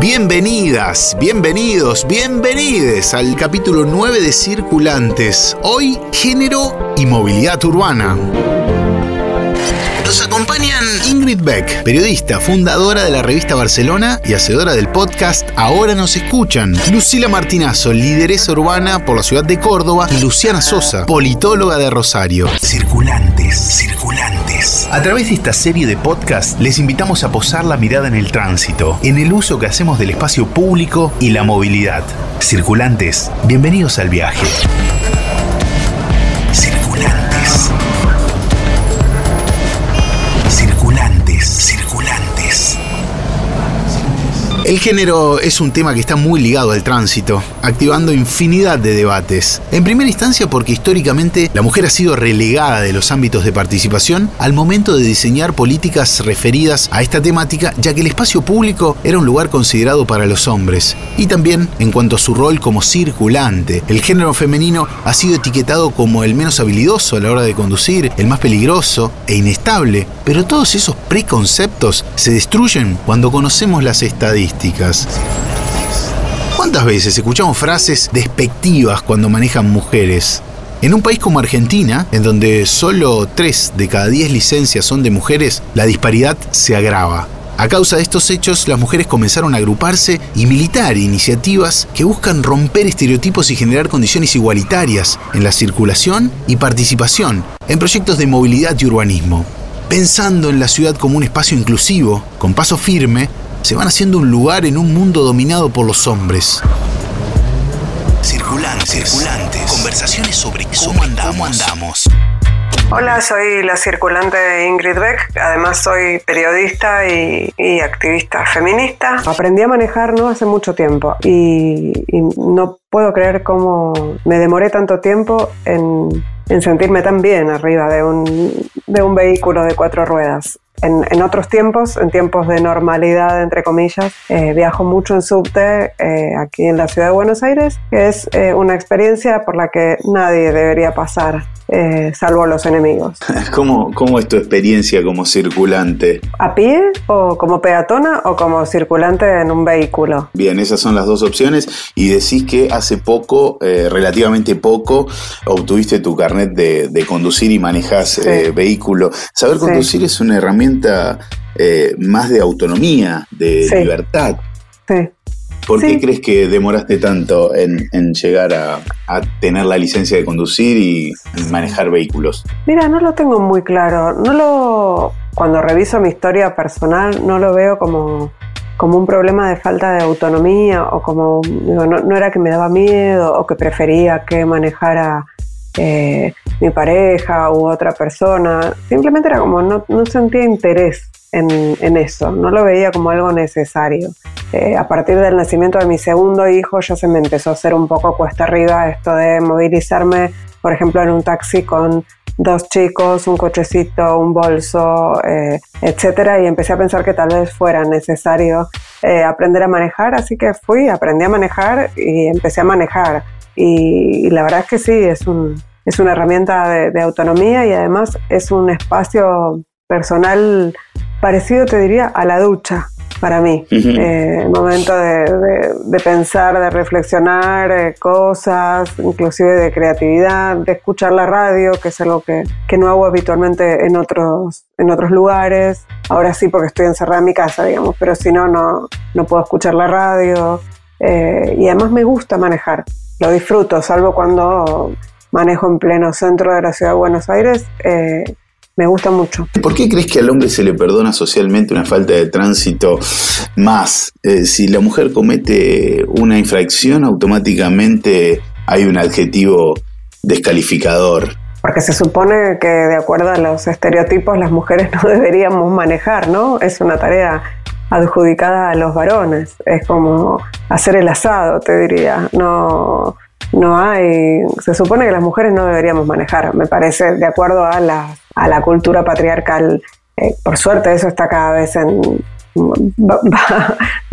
Bienvenidas, bienvenidos, bienvenides al capítulo 9 de Circulantes. Hoy, género y movilidad urbana. Nos acompañan Ingrid Beck, periodista, fundadora de la revista Barcelona y hacedora del podcast Ahora nos escuchan. Lucila Martinazo, lideresa urbana por la ciudad de Córdoba. Y Luciana Sosa, politóloga de Rosario. Circulantes, circulantes. A través de esta serie de podcast les invitamos a posar la mirada en el tránsito, en el uso que hacemos del espacio público y la movilidad. Circulantes, bienvenidos al viaje. El género es un tema que está muy ligado al tránsito, activando infinidad de debates. En primera instancia porque históricamente la mujer ha sido relegada de los ámbitos de participación al momento de diseñar políticas referidas a esta temática, ya que el espacio público era un lugar considerado para los hombres. Y también en cuanto a su rol como circulante, el género femenino ha sido etiquetado como el menos habilidoso a la hora de conducir, el más peligroso e inestable, pero todos esos preconceptos se destruyen cuando conocemos las estadísticas. ¿Cuántas veces escuchamos frases despectivas cuando manejan mujeres? En un país como Argentina, en donde solo 3 de cada 10 licencias son de mujeres, la disparidad se agrava. A causa de estos hechos, las mujeres comenzaron a agruparse y militar iniciativas que buscan romper estereotipos y generar condiciones igualitarias en la circulación y participación en proyectos de movilidad y urbanismo. Pensando en la ciudad como un espacio inclusivo, con paso firme, se van haciendo un lugar en un mundo dominado por los hombres. Circulantes, circulantes. Conversaciones sobre cómo, andamos. Hola, soy la circulante Ingrid Beck. Además, soy periodista y, y activista feminista. Aprendí a manejar no hace mucho tiempo y, y no puedo creer cómo me demoré tanto tiempo en, en sentirme tan bien arriba de un, de un vehículo de cuatro ruedas. En, en, otros tiempos, en tiempos de normalidad, entre comillas, eh, viajo mucho en subte eh, aquí en la ciudad de Buenos Aires, que es eh, una experiencia por la que nadie debería pasar. Salvo los enemigos. ¿Cómo, ¿Cómo es tu experiencia como circulante? ¿A pie o como peatona o como circulante en un vehículo? Bien, esas son las dos opciones y decís que hace poco, relativamente poco, obtuviste tu carnet de, de conducir y manejas sí. eh, vehículo. Saber conducir sí. es una herramienta eh, más de autonomía, de sí. libertad. Sí. ¿Por sí. qué crees que demoraste tanto en, en llegar a, a, tener la licencia de conducir y manejar vehículos? Mira, no lo tengo muy claro. No lo. Cuando reviso mi historia personal, no lo veo como, como un problema de falta de autonomía o como. Digo, no, no, era que me daba miedo o que prefería que manejara. Eh, mi pareja u otra persona, simplemente era como no, no sentía interés en, en, eso, no lo veía como algo necesario. Eh, a partir del nacimiento de mi segundo hijo ya se me empezó a hacer un poco cuesta arriba esto de movilizarme, por ejemplo, en un taxi con dos chicos, un cochecito, un bolso, eh, etcétera, y empecé a pensar que tal vez fuera necesario eh, aprender a manejar, así que fui, aprendí a manejar y empecé a manejar. Y, y la verdad es que sí, es, un, es una herramienta de, de autonomía y además es un espacio personal parecido, te diría, a la ducha para mí. Uh -huh. eh, momento de, de, de, pensar, de reflexionar eh, cosas, inclusive de creatividad, de escuchar la radio, que es algo que, que, no hago habitualmente en otros, en otros lugares. Ahora sí, porque estoy encerrada en mi casa, digamos, pero si no, no, no puedo escuchar la radio. Eh, y además me gusta manejar, lo disfruto, salvo cuando manejo en pleno centro de la ciudad de Buenos Aires. Eh, me gusta mucho. ¿Por qué crees que al hombre se le perdona socialmente una falta de tránsito más? Eh, si la mujer comete una infracción, automáticamente hay un adjetivo descalificador. Porque se supone que de acuerdo a los estereotipos las mujeres no deberíamos manejar, ¿no? Es una tarea adjudicada a los varones. Es como hacer el asado, te diría. No, no hay. Se supone que las mujeres no deberíamos manejar, me parece, de acuerdo a la, a la cultura patriarcal. Eh, por suerte, eso está cada vez en. va,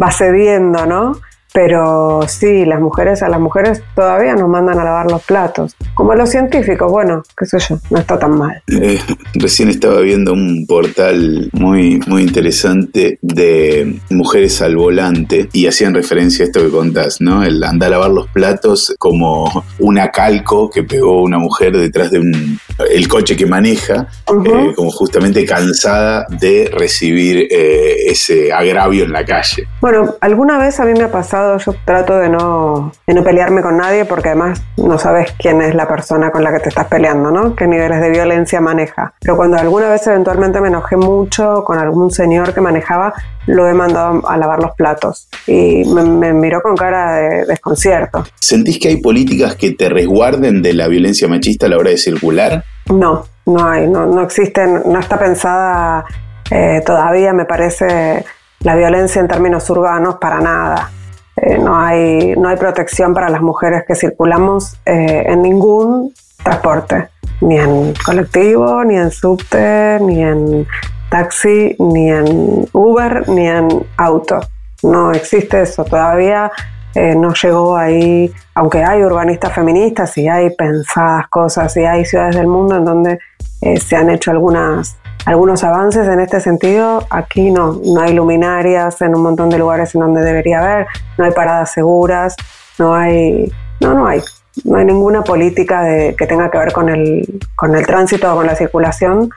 va cediendo, ¿no? Pero sí, las mujeres a las mujeres todavía nos mandan a lavar los platos. Como los científicos, bueno, qué sé yo, no está tan mal. Eh, recién estaba viendo un portal muy, muy interesante de mujeres al volante y hacían referencia a esto que contás, ¿no? El andar a lavar los platos como una calco que pegó una mujer detrás de un, el coche que maneja, eh, como justamente cansada de recibir eh, ese agravio en la calle. Bueno, alguna vez a mí me ha pasado, yo trato de no, de no pelearme con nadie porque además no sabes quién es la persona con la que te estás peleando, ¿no? Qué niveles de violencia maneja. Pero cuando alguna vez eventualmente me enojé mucho con algún señor que manejaba, lo he mandado a lavar los platos y me, miró con cara de desconcierto. ¿Sentís que hay políticas que te resguarden de la violencia machista a la hora de circular? No, no hay, no, no existen, no está pensada eh, todavía, me parece, la violencia en términos urbanos para nada. Eh, no, hay, no hay protección para las mujeres que circulamos eh, en ningún transporte, ni en colectivo, ni en subte, ni en taxi, ni en Uber, ni en auto. No existe eso. Todavía eh, no llegó ahí, aunque hay urbanistas feministas y hay pensadas cosas y hay ciudades del mundo en donde se han hecho algunas algunos avances en este sentido. Aquí no, no hay luminarias en un montón de lugares en donde debería haber, no hay paradas seguras, no hay, no, no hay. No hay ninguna política de, que tenga que ver con el, con el tránsito o con la circulación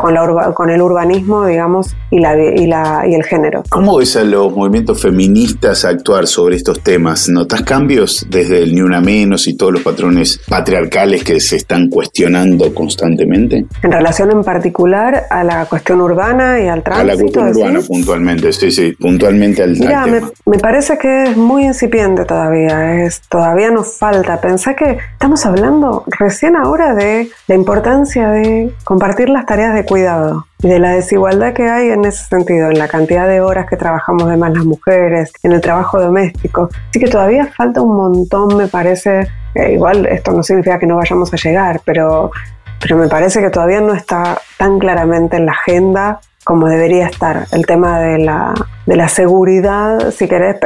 con, la con el urbanismo, digamos, y, la, y, la, y el género. ¿Cómo ves a los movimientos feministas actuar sobre estos temas? ¿Notas cambios desde el Ni Una Menos y todos los patrones patriarcales que se están cuestionando constantemente? En relación en particular a la cuestión urbana y al tránsito. A la cuestión urbana puntualmente, sí, sí, puntualmente al, Mira, me, me, parece que es muy incipiente todavía, es, todavía nos falta. Pensá que estamos hablando recién ahora de la importancia de compartir las tareas de cuidado y de la desigualdad que hay en ese sentido, en la cantidad de horas que trabajamos de más las mujeres, en el trabajo doméstico. Así que todavía falta un montón, me parece. igual esto no significa que no vayamos a llegar, pero, pero me parece que todavía no está tan claramente en la agenda como debería estar. El tema de la, de la seguridad, si querés,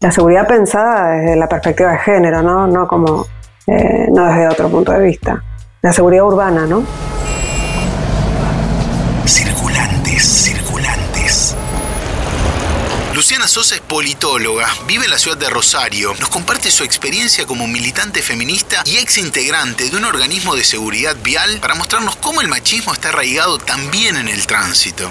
la seguridad pensada desde la perspectiva de género, no, no como eh, no desde otro punto de vista. La seguridad urbana, ¿no? Luciana Sosa es politóloga, vive en la ciudad de Rosario, nos comparte su experiencia como militante feminista y ex integrante de un organismo de seguridad vial para mostrarnos cómo el machismo está arraigado también en el tránsito.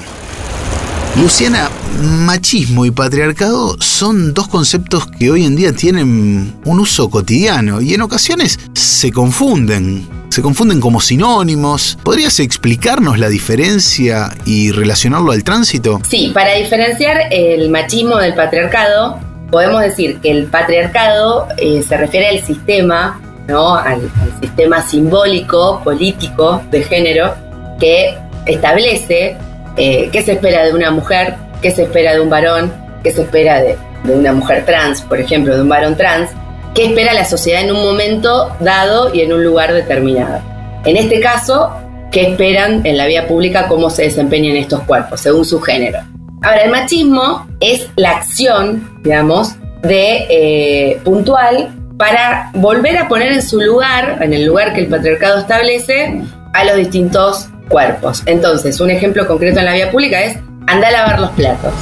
Luciana, machismo y patriarcado son dos conceptos que hoy en día tienen un uso cotidiano y en ocasiones se confunden. Se confunden como sinónimos. ¿Podrías explicarnos la diferencia y relacionarlo al tránsito? Sí, para diferenciar el machismo del patriarcado, podemos decir que el patriarcado eh, se refiere al sistema, ¿no? al sistema simbólico, político de género que establece eh, qué se espera de una mujer, qué se espera de un varón, qué se espera de, una mujer trans, por ejemplo, de un varón trans, qué espera la sociedad en un momento dado y en un lugar determinado. En este caso, qué esperan en la vía pública cómo se desempeñan estos cuerpos, según su género. Ahora, el machismo es la acción, digamos, de eh, puntual para volver a poner en su lugar, en el lugar que el patriarcado establece, a los distintos cuerpos. Entonces, un ejemplo concreto en la vía pública es anda a lavar los platos.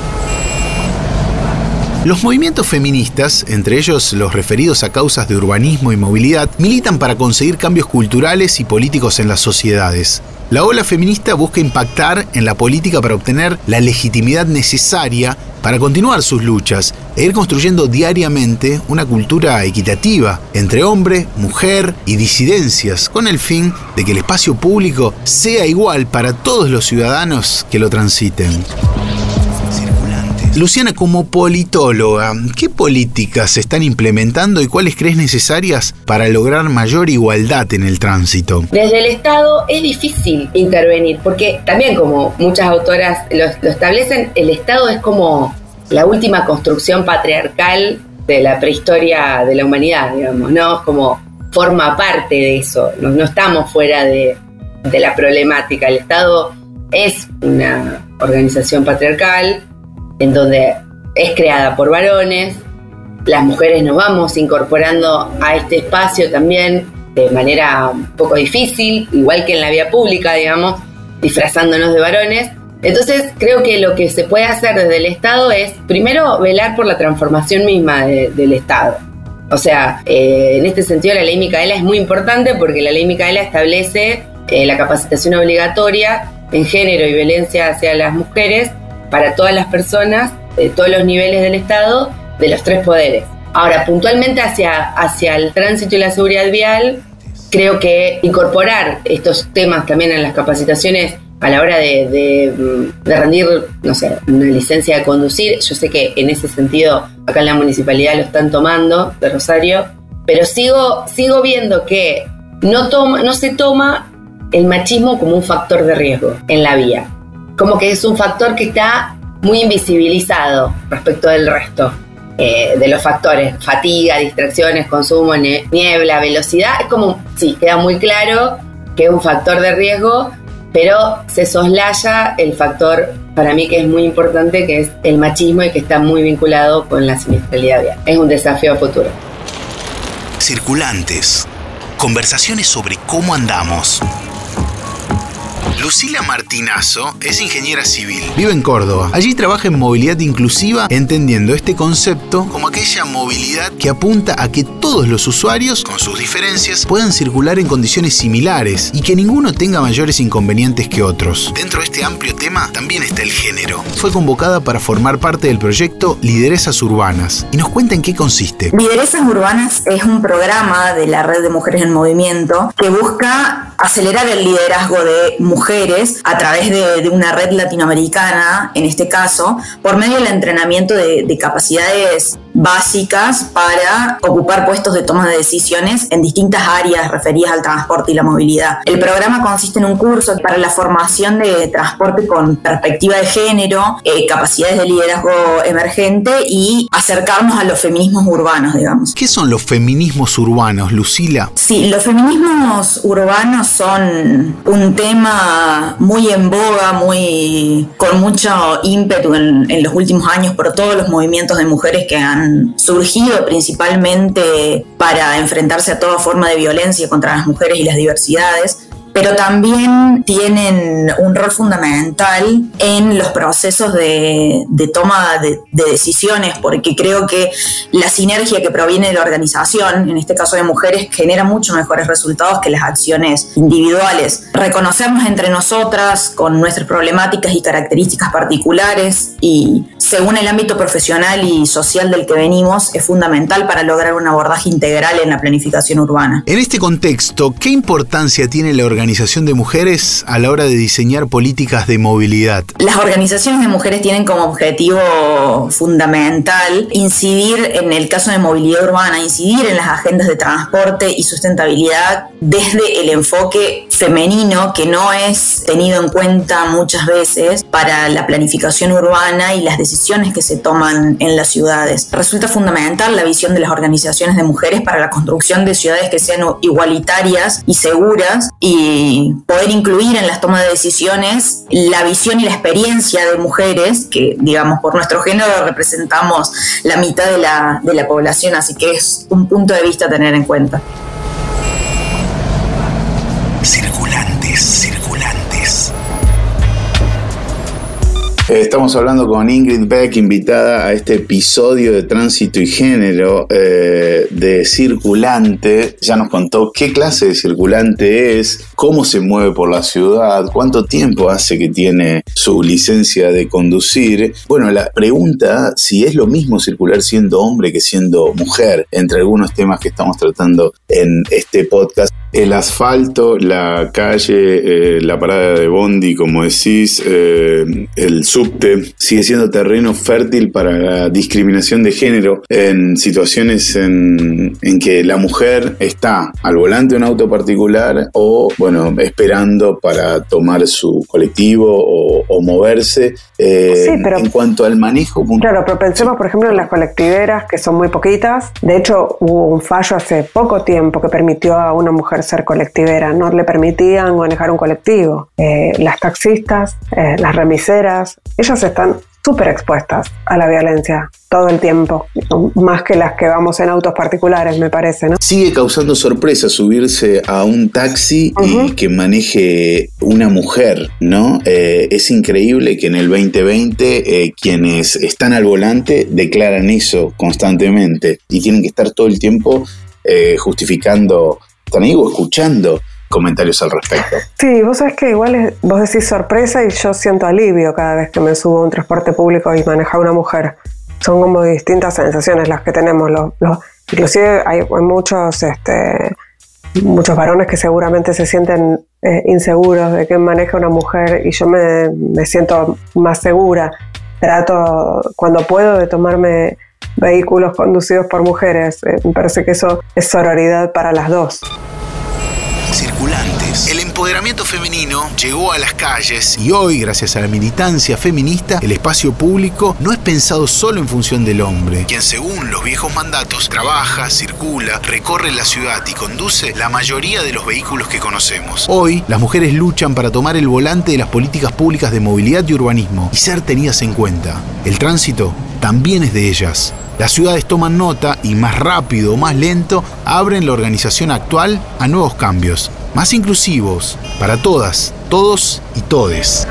Los movimientos feministas, entre ellos los referidos a causas de urbanismo y movilidad, militan para conseguir cambios culturales y políticos en las sociedades. La ola feminista busca impactar en la política para obtener la legitimidad necesaria para continuar sus luchas e ir construyendo diariamente una cultura equitativa entre hombre, mujer y disidencias, con el fin de que el espacio público sea igual para todos los ciudadanos que lo transiten. Luciana, como politóloga, ¿qué políticas se están implementando y cuáles crees necesarias para lograr mayor igualdad en el tránsito? Desde el Estado es difícil intervenir, porque también como muchas autoras lo, establecen, el Estado es como la última construcción patriarcal de la prehistoria de la humanidad, digamos, ¿no? Como forma parte de eso, no, no estamos fuera de, de la problemática. El Estado es una organización patriarcal en donde es creada por varones las mujeres nos vamos incorporando a este espacio también de manera un poco difícil, igual que en la vía pública, digamos, disfrazándonos de varones. Entonces creo que lo que se puede hacer desde el Estado es primero velar por la transformación misma del Estado. O sea, eh, en este sentido la ley Micaela es muy importante porque la ley Micaela establece eh, la capacitación obligatoria en género y violencia hacia las mujeres para todas las personas de todos los niveles del Estado de los tres poderes. Ahora, puntualmente hacia, hacia el tránsito y la seguridad vial, creo que incorporar estos temas también en las capacitaciones a la hora de, de, rendir, no sé, una licencia de conducir. Yo sé que en ese sentido acá en la municipalidad lo están tomando de Rosario, pero sigo, sigo viendo que no, toma, no se toma el machismo como un factor de riesgo en la vía. Como que es un factor que está muy invisibilizado respecto del resto. Eh, de los factores, fatiga, distracciones, consumo, niebla, velocidad, es como, sí, queda muy claro que es un factor de riesgo, pero se soslaya el factor para mí que es muy importante, que es el machismo y que está muy vinculado con la siniestralidad vial. Es un desafío a futuro. Circulantes. Conversaciones sobre cómo andamos. Lucila Martinazo es ingeniera civil. Vive en Córdoba. Allí trabaja en movilidad inclusiva, entendiendo este concepto como aquella movilidad que apunta a que todos los usuarios, con sus diferencias, puedan circular en condiciones similares y que ninguno tenga mayores inconvenientes que otros. Dentro de este amplio tema también está el género. Fue convocada para formar parte del proyecto Lideresas Urbanas y nos cuenta en qué consiste. Lideresas Urbanas es un programa de la Red de Mujeres en Movimiento que busca acelerar el liderazgo de mujeres a través de, una red latinoamericana, en este caso, por medio del entrenamiento de, de capacidades básicas para ocupar puestos de toma de decisiones en distintas áreas referidas al transporte y la movilidad. El programa consiste en un curso para la formación de transporte con perspectiva de género, eh, capacidades de liderazgo emergente y acercarnos a los feminismos urbanos, digamos. ¿Qué son los feminismos urbanos, Lucila? Sí, los feminismos urbanos son un tema muy en boga, muy con mucho ímpetu en, en los últimos años por todos los movimientos de mujeres que han surgido principalmente para enfrentarse a toda forma de violencia contra las mujeres y las diversidades pero también tienen un rol fundamental en los procesos de, toma de, decisiones, porque creo que la sinergia que proviene de la organización, en este caso de mujeres, genera mucho mejores resultados que las acciones individuales. Reconocernos entre nosotras con nuestras problemáticas y características particulares y según el ámbito profesional y social del que venimos es fundamental para lograr un abordaje integral en la planificación urbana. En este contexto, ¿qué importancia tiene la organización organización de mujeres a la hora de diseñar políticas de movilidad? Las organizaciones de mujeres tienen como objetivo fundamental incidir en el caso de movilidad urbana, incidir en las agendas de transporte y sustentabilidad desde el enfoque femenino que no es tenido en cuenta muchas veces para la planificación urbana y las decisiones que se toman en las ciudades. Resulta fundamental la visión de las organizaciones de mujeres para la construcción de ciudades que sean igualitarias y seguras y poder incluir en las tomas de decisiones la visión y la experiencia de mujeres, que digamos por nuestro género representamos la mitad de la, de la población, así que es un punto de vista a tener en cuenta. Estamos hablando con Ingrid Beck, invitada a este episodio de Tránsito y Género eh, de Circulante. Ya nos contó qué clase de circulante es, cómo se mueve por la ciudad, cuánto tiempo hace que tiene su licencia de conducir. Bueno, la pregunta si es lo mismo circular siendo hombre que siendo mujer, entre algunos temas que estamos tratando en este podcast. El asfalto, la calle, eh, la parada de Bondi, como decís, el subte sigue siendo terreno fértil para la discriminación de género en situaciones en, que la mujer está al volante de un auto particular o, bueno, esperando para tomar su colectivo o, moverse. Eh, sí, pero, en cuanto al manejo. Claro, pero pensemos, por ejemplo, en las colectiveras, que son muy poquitas. De hecho, hubo un fallo hace poco tiempo que permitió a una mujer ser colectivera. No le permitían manejar un colectivo. Eh, las taxistas, eh, las remiseras, ellas están súper expuestas a la violencia todo el tiempo, más que las que vamos en autos particulares, me parece, ¿no? Sigue causando sorpresa subirse a un taxi y que maneje una mujer, ¿no? Eh, es increíble que en el 2020 eh, quienes están al volante declaran eso constantemente y tienen que estar todo el tiempo eh, justificando, están ahí o escuchando comentarios al respecto. Sí, vos sabés que igual vos decís sorpresa y yo siento alivio cada vez que me subo a un transporte público y maneja una mujer son como distintas sensaciones las que tenemos. Los, inclusive hay, muchos, este, muchos varones que seguramente se sienten eh, inseguros de que maneja una mujer y yo me, siento más segura. Trato cuando puedo de tomarme vehículos conducidos por mujeres. Eh, me parece que eso es sororidad para las dos. El empoderamiento femenino llegó a las calles y hoy, gracias a la militancia feminista, el espacio público no es pensado solo en función del hombre, quien según los viejos mandatos trabaja, circula, recorre la ciudad y conduce la mayoría de los vehículos que conocemos. Hoy, las mujeres luchan para tomar el volante de las políticas públicas de movilidad y urbanismo y ser tenidas en cuenta. El tránsito también es de ellas. Las ciudades toman nota y más rápido o más lento abren la organización actual a nuevos cambios, más inclusivos para todas, todos y todes.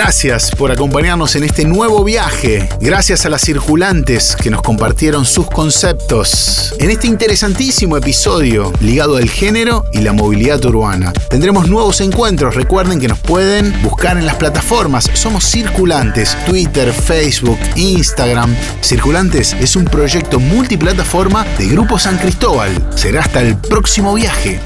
Gracias por acompañarnos en este nuevo viaje. Gracias a las circulantes que nos compartieron sus conceptos en este interesantísimo episodio ligado al género y la movilidad urbana. Tendremos nuevos encuentros. Recuerden que nos pueden buscar en las plataformas. Somos Circulantes, Twitter, Facebook, Instagram. Circulantes es un proyecto multiplataforma de Grupo San Cristóbal. Será hasta el próximo viaje.